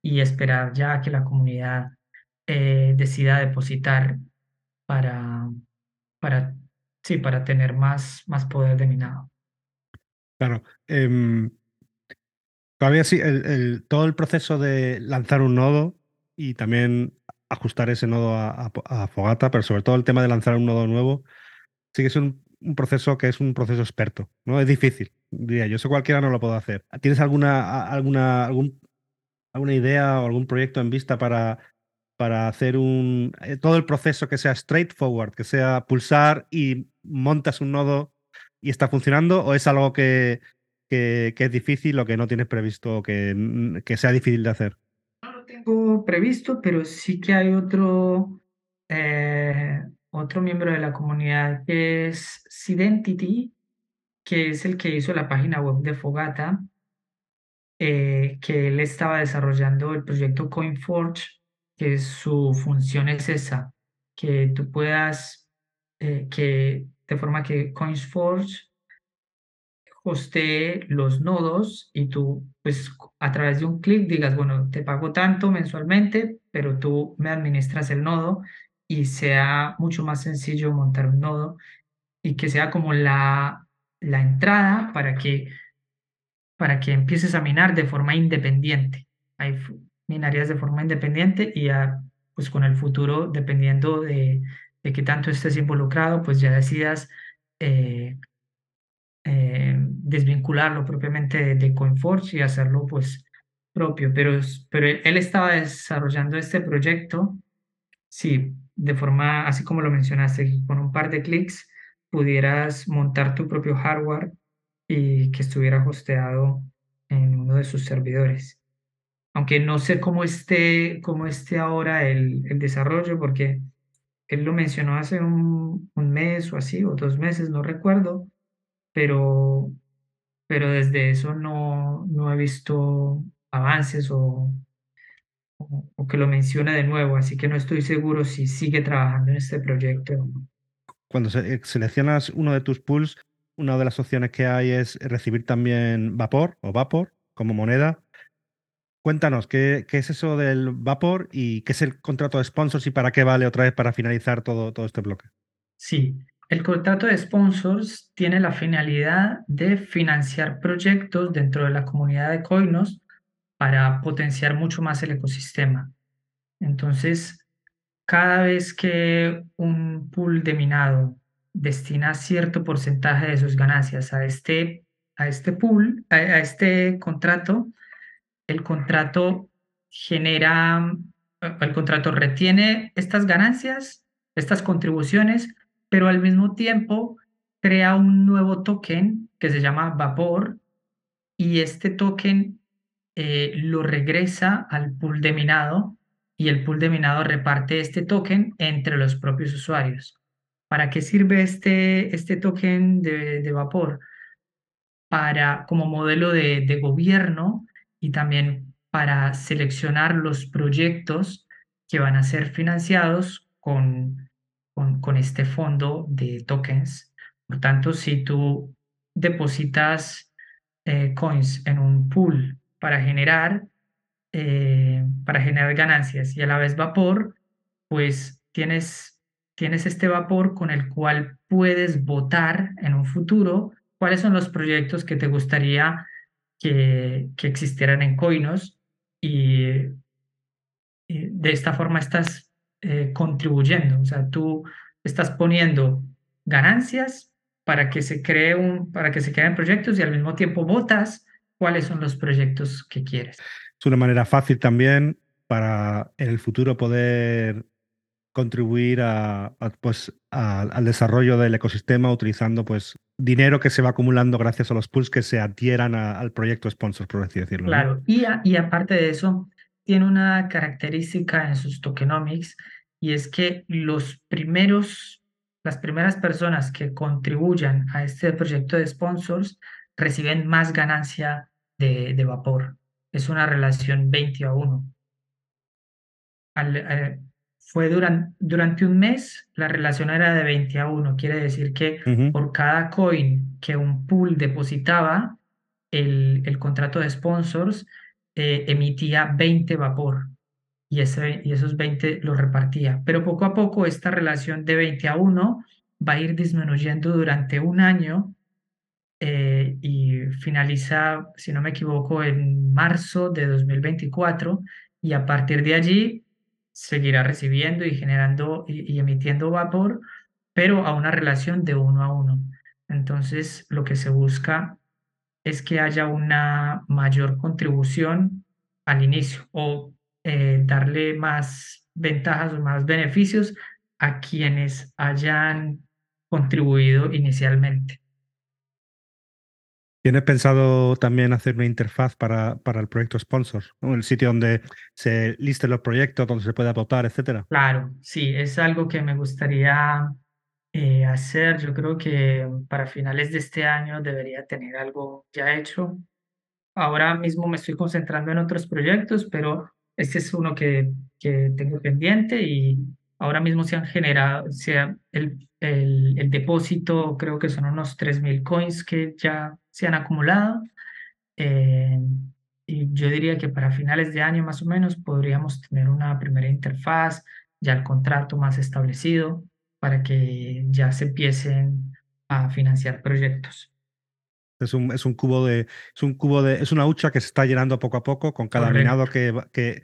y esperar ya que la comunidad eh, decida depositar para, para, sí, para tener más, más poder de minado. Claro. Em, todavía sí, el, todo el proceso de lanzar un nodo y también ajustar ese nodo a, Fogata, pero sobre todo el tema de lanzar un nodo nuevo, sí que es un, proceso que es un proceso experto, ¿no? Es difícil, diría yo. Eso cualquiera no lo puede hacer. ¿Tienes alguna, alguna, algún, alguna idea o algún proyecto en vista para para hacer un eh, todo el proceso que sea straightforward, que sea pulsar y montas un nodo y está funcionando, o es algo que, que, es difícil o que no tienes previsto que, que sea difícil de hacer? No lo tengo previsto, pero sí que hay otro, eh, otro miembro de la comunidad que es Sidentity, que es el que hizo la página web de Fogata, eh, que él estaba desarrollando el proyecto CoinForge que su función es esa, que tú puedas, eh, que de forma que CoinsForge hostee los nodos y tú, pues a través de un clic digas, bueno, te pago tanto mensualmente, pero tú me administras el nodo y sea mucho más sencillo montar un nodo y que sea como la, la entrada para que, para que empieces a minar de forma independiente. Hay minarías de forma independiente y ya, pues con el futuro, dependiendo de, de qué tanto estés involucrado, pues ya decidas eh, eh, desvincularlo propiamente de, CoinForce y hacerlo pues propio, pero, pero él estaba desarrollando este proyecto, sí, de forma, así como lo mencionaste, con un par de clics pudieras montar tu propio hardware y que estuviera hosteado en uno de sus servidores. Aunque no sé cómo esté, cómo esté ahora el, el desarrollo, porque él lo mencionó hace un, un, mes o así, o dos meses, no recuerdo, pero, pero desde eso no, no he visto avances o, o, que lo menciona de nuevo, así que no estoy seguro si sigue trabajando en este proyecto o. Cuando eh, seleccionas uno de tus pools, una de las opciones que hay es recibir también Vapor o Vapor como moneda. Cuéntanos, ¿qué, ¿qué, es eso del Vapor y qué es el contrato de sponsors y para qué vale otra vez para finalizar todo, todo este bloque? Sí, el contrato de sponsors tiene la finalidad de financiar proyectos dentro de la comunidad de Coinos para potenciar mucho más el ecosistema. Entonces, cada vez que un pool de minado destina cierto porcentaje de sus ganancias a este, a este pool, a, este contrato, el contrato genera, el contrato retiene estas ganancias, estas contribuciones, pero al mismo tiempo crea un nuevo token que se llama Vapor y este token eh, lo regresa al pool de minado y el pool de minado reparte este token entre los propios usuarios. ¿Para qué sirve este, este token de, vapor? Para, como modelo de, de gobierno y también para seleccionar los proyectos que van a ser financiados con, con, este fondo de tokens. Por tanto, si tú depositas eh, coins en un pool para generar, eh, para generar ganancias y a la vez vapor, pues tienes tienes este vapor con el cual puedes votar en un futuro cuáles son los proyectos que te gustaría que, que existieran en Coinos y, de esta forma estás eh, contribuyendo, o sea, tú estás poniendo ganancias para que se cree para que se creen proyectos y al mismo tiempo votas cuáles son los proyectos que quieres. Es una manera fácil también para en el futuro poder contribuir a, pues, al desarrollo del ecosistema utilizando pues, dinero que se va acumulando gracias a los pools que se adhieran al proyecto sponsor, por así decirlo. Claro, y, y aparte de eso, tiene una característica en sus tokenomics y es que los primeros, las primeras personas que contribuyan a este proyecto de sponsors reciben más ganancia de, vapor. Es una relación 20 a 1. Al, eh, fue durante, durante un mes, la relación era de 20 a 1. Quiere decir que por cada coin que un pool depositaba, el, el contrato de sponsors eh, emitía 20 vapor y, ese, y esos 20 los repartía. Pero poco a poco esta relación de 20 a 1 va a ir disminuyendo durante un año eh, y finaliza, si no me equivoco, en marzo de 2024 y a partir de allí seguirá recibiendo y generando y, emitiendo vapor, pero a una relación de uno a uno. Entonces, lo que se busca es que haya una mayor contribución al inicio o eh, darle más ventajas o más beneficios a quienes hayan contribuido inicialmente. ¿Tienes pensado también hacer una interfaz para, para el proyecto sponsor? El sitio donde se listen los proyectos, donde se pueda votar, etcétera. Claro, sí, es algo que me gustaría eh, hacer. Yo creo que para finales de este año debería tener algo ya hecho. Ahora mismo me estoy concentrando en otros proyectos, pero este es uno que, que tengo pendiente y ahora mismo se han generado, sea el, el, el depósito creo que son unos 3.000 coins que ya se han acumulado. Eh, y yo diría que para finales de año más o menos podríamos tener una primera interfaz, ya el contrato más establecido para que ya se empiecen a financiar proyectos. Es un, es un cubo de, es un cubo de, es una hucha que se está llenando poco a poco con cada minado que, que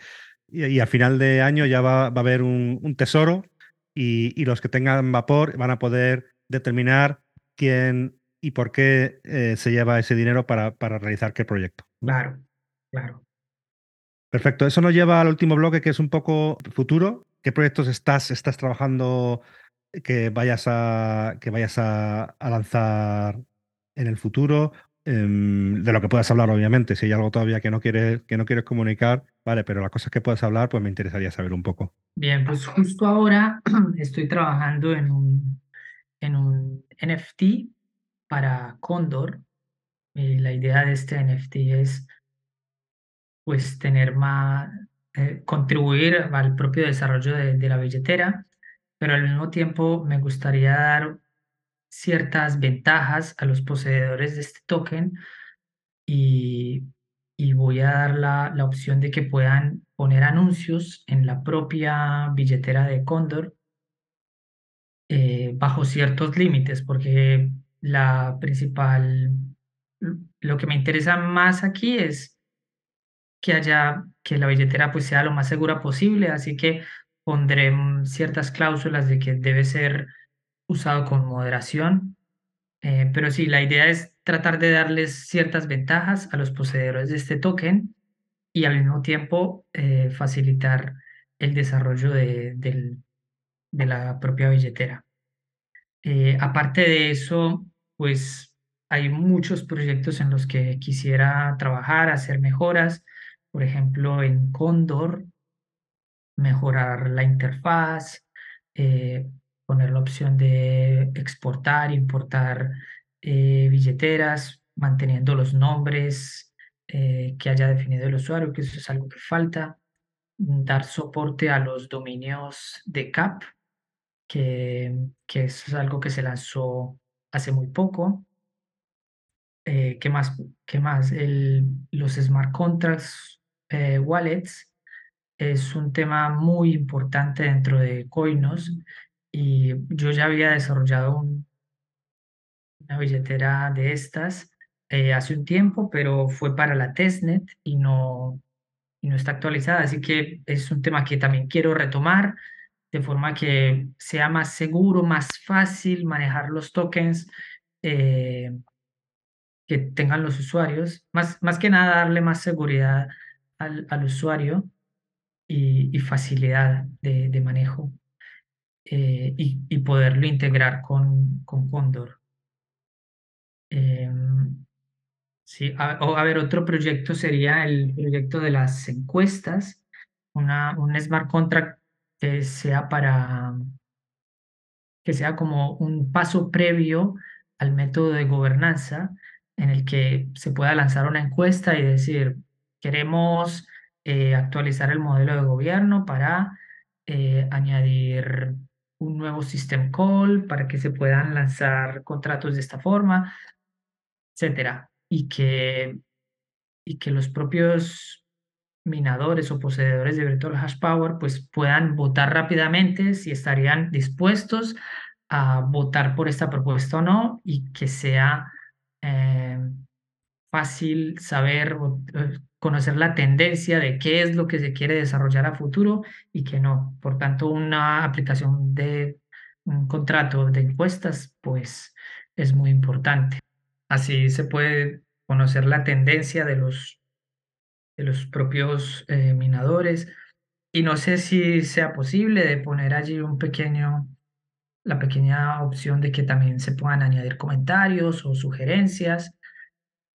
y, a final de año ya va, va a haber un, un tesoro y, y, los que tengan vapor van a poder determinar quién y por qué eh, se lleva ese dinero para, para realizar qué proyecto. Claro, claro. Perfecto. Eso nos lleva al último bloque, que es un poco futuro. ¿Qué proyectos estás, estás trabajando que vayas a, que vayas a, lanzar en el futuro? Em, de lo que puedas hablar, obviamente. Si hay algo todavía que no quieres, que no quieres comunicar, vale, pero las cosas que puedas hablar, pues me interesaría saber un poco. Bien, pues justo ahora estoy trabajando en un, en un NFT para Condor. Y la idea de este NFT es pues tener más, eh, contribuir al propio desarrollo de, de la billetera, pero al mismo tiempo me gustaría dar ciertas ventajas a los poseedores de este token y, y voy a dar la, la, opción de que puedan poner anuncios en la propia billetera de Condor eh, bajo ciertos límites, porque la principal, lo que me interesa más aquí es que haya, que la billetera pues sea lo más segura posible, así que pondré ciertas cláusulas de que debe ser usado con moderación. Eh, pero sí, la idea es tratar de darles ciertas ventajas a los poseedores de este token y al mismo tiempo eh, facilitar el desarrollo de, de, la propia billetera. Eh, aparte de eso, pues hay muchos proyectos en los que quisiera trabajar, hacer mejoras. Por ejemplo, en Condor, mejorar la interfaz, poner la opción de exportar, importar eh, billeteras, manteniendo los nombres eh, que haya definido el usuario, que eso es algo que falta. Dar soporte a los dominios de CAP, que, que eso es algo que se lanzó hace muy poco. ¿Qué más? ¿Qué más? El, los smart contracts, wallets, es un tema muy importante dentro de Coinos y yo ya había desarrollado una billetera de estas eh, hace un tiempo, pero fue para la testnet y no, y no está actualizada, así que es un tema que también quiero retomar de forma que sea más seguro, más fácil manejar los tokens eh, que tengan los usuarios, más, más que nada darle más seguridad al, al usuario y, facilidad de, manejo eh, y, poderlo integrar con, con Condor. Em, sí, a, o, a ver, otro proyecto sería el proyecto de las encuestas, una, un smart contract que sea para que sea como un paso previo al método de gobernanza en el que se pueda lanzar una encuesta y decir, queremos eh, actualizar el modelo de gobierno para eh, añadir un nuevo system call para que se puedan lanzar contratos de esta forma, etcétera, y que, y que los propios minadores o poseedores de Virtual Hash Power pues puedan votar rápidamente si estarían dispuestos a votar por esta propuesta o no y que sea eh, fácil saber conocer la tendencia de qué es lo que se quiere desarrollar a futuro y qué no. Por tanto, una aplicación de un contrato de encuestas, pues es muy importante. Así se puede conocer la tendencia de los, de los propios eh, minadores. Y no sé si sea posible de poner allí un pequeño, la pequeña opción de que también se puedan añadir comentarios o sugerencias.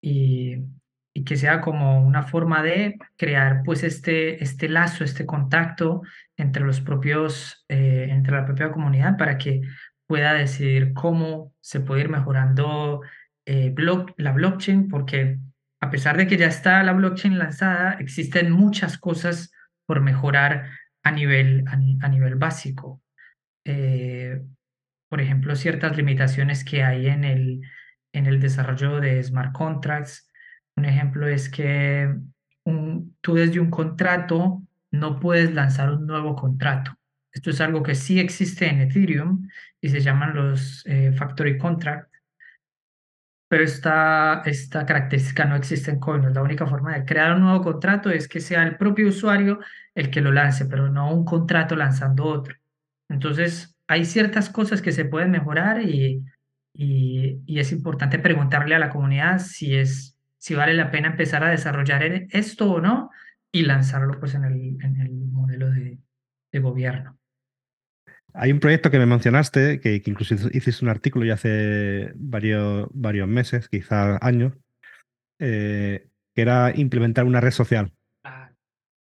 Y y que sea como una forma de crear pues este, este lazo, este contacto entre los propios, eh, entre la propia comunidad para que pueda decidir cómo se puede ir mejorando eh, la blockchain, porque a pesar de que ya está la blockchain lanzada, existen muchas cosas por mejorar a nivel, a, nivel básico. Eh, por ejemplo, ciertas limitaciones que hay en el, en el desarrollo de smart contracts, un ejemplo es que tú desde un contrato no puedes lanzar un nuevo contrato. Esto es algo que sí existe en Ethereum y se llaman los eh, factory contract, pero esta, esta característica no existe en Coinbase. La única forma de crear un nuevo contrato es que sea el propio usuario el que lo lance, pero no un contrato lanzando otro. Entonces, hay ciertas cosas que se pueden mejorar y, y, y es importante preguntarle a la comunidad si es, si vale la pena empezar a desarrollar esto o no y lanzarlo pues en el, en el modelo de, de gobierno. Hay un proyecto que me mencionaste, que, que incluso hiciste un artículo ya hace varios, varios meses, quizás años, eh, que era implementar una red social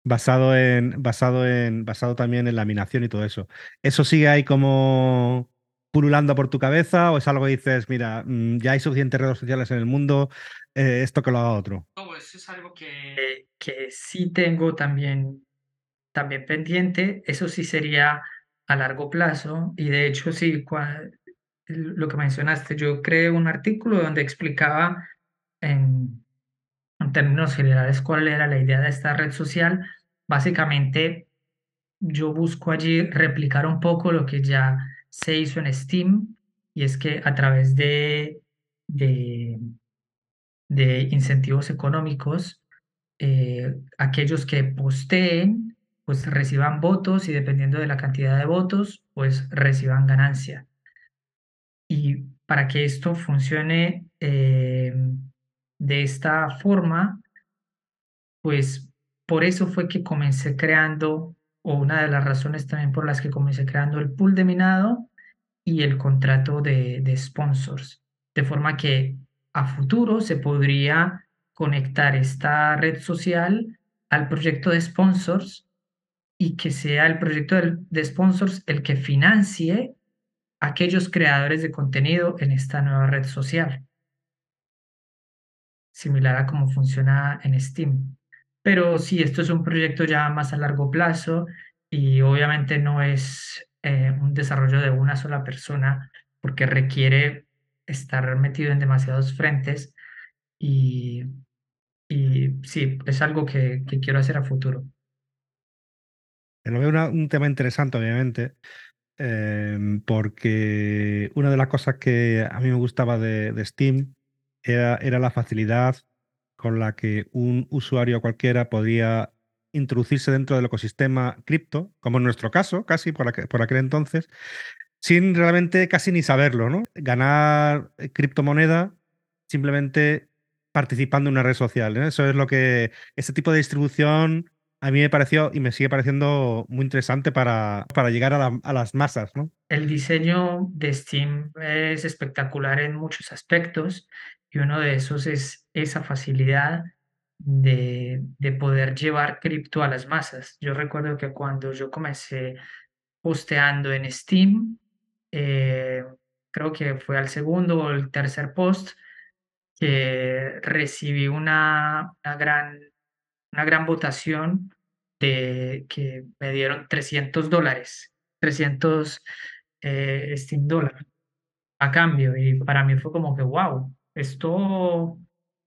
basado en, basado en, basado también en laminación y todo eso. ¿Eso sigue ahí como pululando por tu cabeza o es algo que dices, mira, mm, ya hay suficientes redes sociales en el mundo, eh, esto que lo haga otro? No, eso es algo que, que sí tengo también, también pendiente. Eso sí sería a largo plazo. Y de hecho, sí, cua- lo que mencionaste, yo creé un artículo donde explicaba en, en términos generales cuál era la idea de esta red social. Básicamente, yo busco allí replicar un poco lo que ya se hizo en Steam, y es que a través de, de, de incentivos económicos, eh, aquellos que posteen, pues reciban votos y dependiendo de la cantidad de votos, pues reciban ganancia. Y para que esto funcione eh, de esta forma, pues por eso fue que comencé creando, o una de las razones también por las que comencé creando el pool de minado y el contrato de, de sponsors, de forma que a futuro se podría conectar esta red social al proyecto de sponsors y que sea el proyecto de sponsors el que financie aquellos creadores de contenido en esta nueva red social, similar a cómo funciona en Steam. Pero sí, esto es un proyecto ya más a largo plazo y obviamente no es eh, un desarrollo de una sola persona porque requiere estar metido en demasiados frentes y, y sí, es algo que, que quiero hacer a futuro. Lo veo un tema interesante, obviamente, em, porque una de las cosas que a mí me gustaba de, Steam era, era la facilidad con la que un usuario cualquiera podía introducirse dentro del ecosistema cripto, como en nuestro caso, casi por, por aquel entonces, sin realmente casi ni saberlo, ¿no? Ganar eh, criptomoneda simplemente participando en una red social. ¿no? Eso es lo que, ese tipo de distribución a mí me pareció y me sigue pareciendo muy interesante para, para llegar a, la- a las masas, ¿no? El diseño de Steam es espectacular en muchos aspectos y uno de esos es esa facilidad de, de poder llevar cripto a las masas. Yo recuerdo que cuando yo comencé posteando en Steam, eh, creo que fue al segundo o el tercer post, que recibí una, una gran, una gran votación de que me dieron 300 dólares, 300 eh, Steam dólares a cambio. Y para mí fue como que, wow, esto,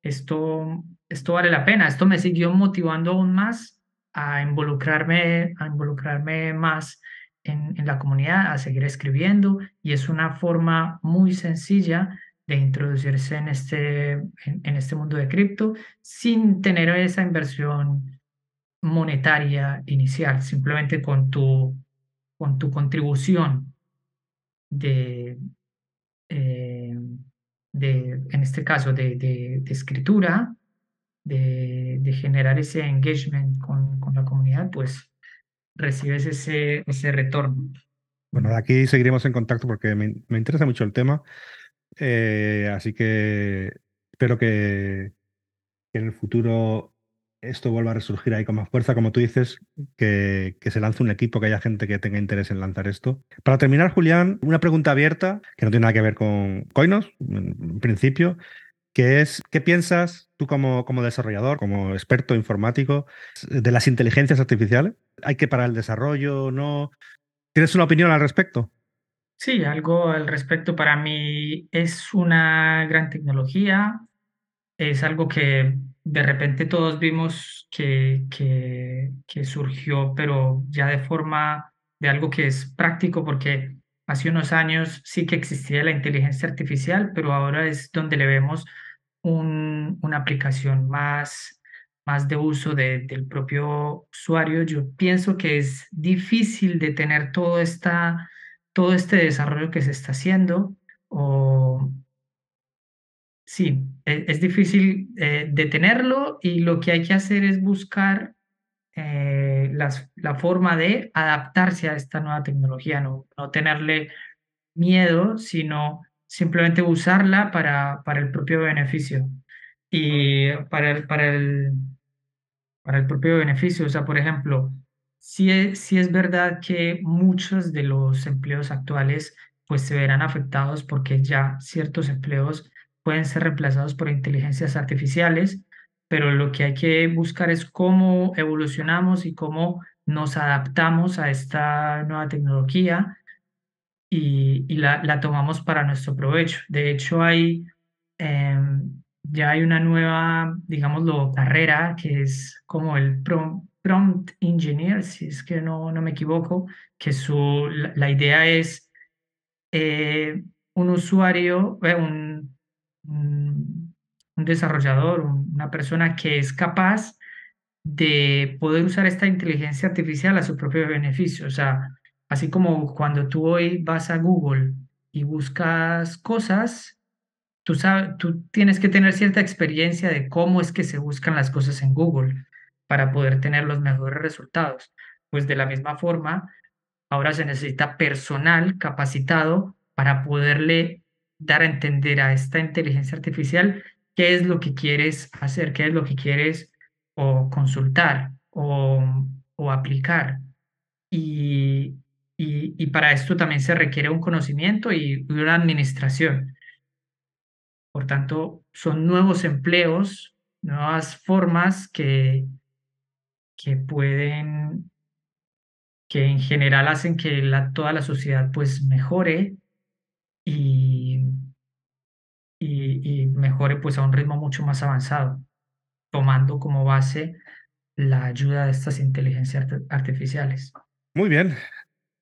esto, esto vale la pena. Esto me siguió motivando aún más a involucrarme, a involucrarme más en, en la comunidad, a seguir escribiendo. Y es una forma muy sencilla de introducirse en este, en, en este mundo de cripto sin tener esa inversión monetaria inicial, simplemente con tu, con tu contribución de, eh, de, en este caso, de, de, de escritura, de, de, generar ese engagement con, con, la comunidad, pues recibes ese, ese retorno. Bueno, aquí seguiremos en contacto porque me, me interesa mucho el tema. Eh, así que espero que, que, en el futuro esto vuelva a resurgir ahí con más fuerza, como tú dices, que, que, se lance un equipo, que haya gente que tenga interés en lanzar esto. Para terminar, Julián, una pregunta abierta, que no tiene nada que ver con Coinos, en principio, que es, ¿qué piensas tú como, como desarrollador, como experto informático, de las inteligencias artificiales? ¿Hay que parar el desarrollo? ¿No? ¿Tienes una opinión al respecto? Sí, algo al respecto. Para mí es una gran tecnología, es algo que de repente todos vimos que, que, surgió, pero ya de forma de algo que es práctico, porque hace unos años sí que existía la inteligencia artificial, pero ahora es donde le vemos un, una aplicación más, más de uso de, del propio usuario. Yo pienso que es difícil de tener todo, esta, todo este desarrollo que se está haciendo o sí, e- es, difícil eh, detenerlo y lo que hay que hacer es buscar eh, las- la forma de adaptarse a esta nueva tecnología, no, no tenerle miedo, sino simplemente usarla para, para el propio beneficio y para el, para el, para el propio beneficio. O sea, por ejemplo, si es, sí es verdad que muchos de los empleos actuales pues se verán afectados porque ya ciertos empleos pueden ser reemplazados por inteligencias artificiales, pero lo que hay que buscar es cómo evolucionamos y cómo nos adaptamos a esta nueva tecnología y, y la, la, tomamos para nuestro provecho. De hecho, hay, eh, ya hay una nueva, digámoslo, carrera que es como el prompt engineer, si es que no, no me equivoco, que su, la, la idea es eh, un usuario, eh, un, un, un, desarrollador, una persona que es capaz de poder usar esta inteligencia artificial a su propio beneficio. O sea, Así como cuando tú hoy vas a Google y buscas cosas, tú, sabes, tú tienes que tener cierta experiencia de cómo es que se buscan las cosas en Google para poder tener los mejores resultados. Pues de la misma forma, ahora se necesita personal capacitado para poderle dar a entender a esta inteligencia artificial qué es lo que quieres hacer, qué es lo que quieres o consultar o, o aplicar. Y, y, y, para esto también se requiere un conocimiento y una administración. Por tanto, son nuevos empleos, nuevas formas que, que pueden, que en general hacen que la, toda la sociedad pues mejore y, y, mejore pues a un ritmo mucho más avanzado, tomando como base la ayuda de estas inteligencias artificiales. Muy bien,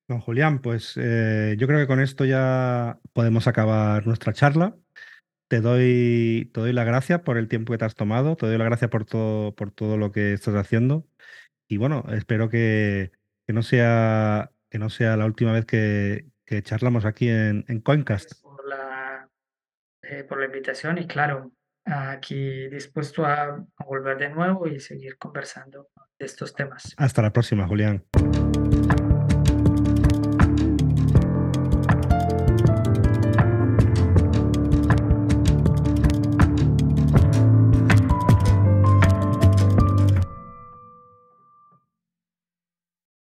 Don Julián, pues eh, yo creo que con esto ya podemos acabar nuestra charla. Te doy, te doy las gracias por el tiempo que te has tomado, te doy las gracias por todo, por todo lo que estás haciendo. Y bueno, espero que, que no, sea, que no sea la última vez que, que charlamos aquí en, en Coincast. Por la, eh, por la invitación y claro, aquí dispuesto a, volver de nuevo y seguir conversando de estos temas. Hasta la próxima, Julián.